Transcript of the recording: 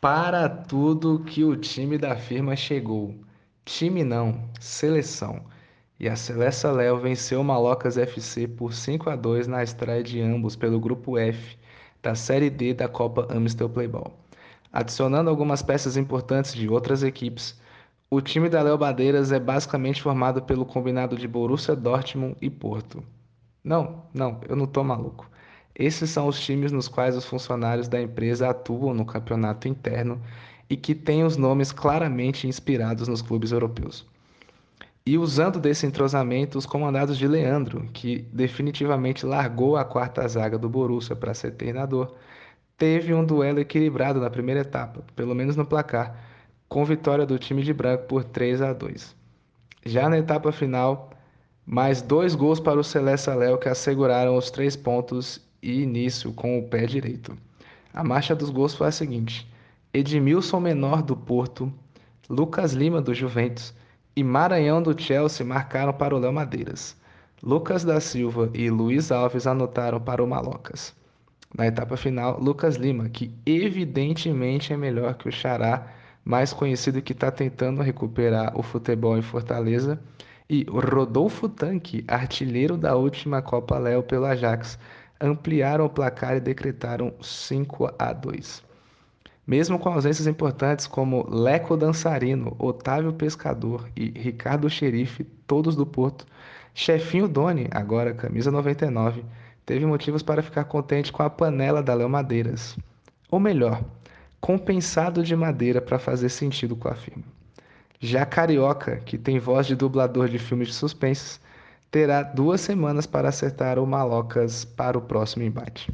Para tudo que o time da firma chegou. Time não, seleção. E a Celeste Léo venceu o Malocas FC por 5 a 2 na estreia de ambos pelo grupo F da Série D da Copa Amstel Playball. Adicionando algumas peças importantes de outras equipes, o time da Léo Badeiras é basicamente formado pelo combinado de Borussia Dortmund e Porto. Não, não, eu não tô maluco. Esses são os times nos quais os funcionários da empresa atuam no campeonato interno e que têm os nomes claramente inspirados nos clubes europeus. E usando desse entrosamento, os comandados de Leandro, que definitivamente largou a quarta zaga do Borussia para ser treinador, teve um duelo equilibrado na primeira etapa, pelo menos no placar, com vitória do time de branco por 3 a 2. Já na etapa final, mais dois gols para o Celeste Léo que asseguraram os três pontos e início com o pé direito. A marcha dos gols foi a seguinte: Edmilson Menor do Porto, Lucas Lima do Juventus e Maranhão do Chelsea marcaram para o Léo Madeiras. Lucas da Silva e Luiz Alves anotaram para o Malocas. Na etapa final, Lucas Lima, que evidentemente é melhor que o Xará, mais conhecido que está tentando recuperar o futebol em Fortaleza, e Rodolfo Tanque, artilheiro da última Copa Léo pelo Ajax, ampliaram o placar e decretaram 5 a 2. Mesmo com ausências importantes como Leco Dançarino, Otávio Pescador e Ricardo Xerife, todos do Porto, Chefinho Doni, agora camisa 99, teve motivos para ficar contente com a panela da Léo Madeiras. Ou melhor, compensado de madeira para fazer sentido com a firma. Já Carioca, que tem voz de dublador de filmes de suspense, terá duas semanas para acertar o Malocas para o próximo embate.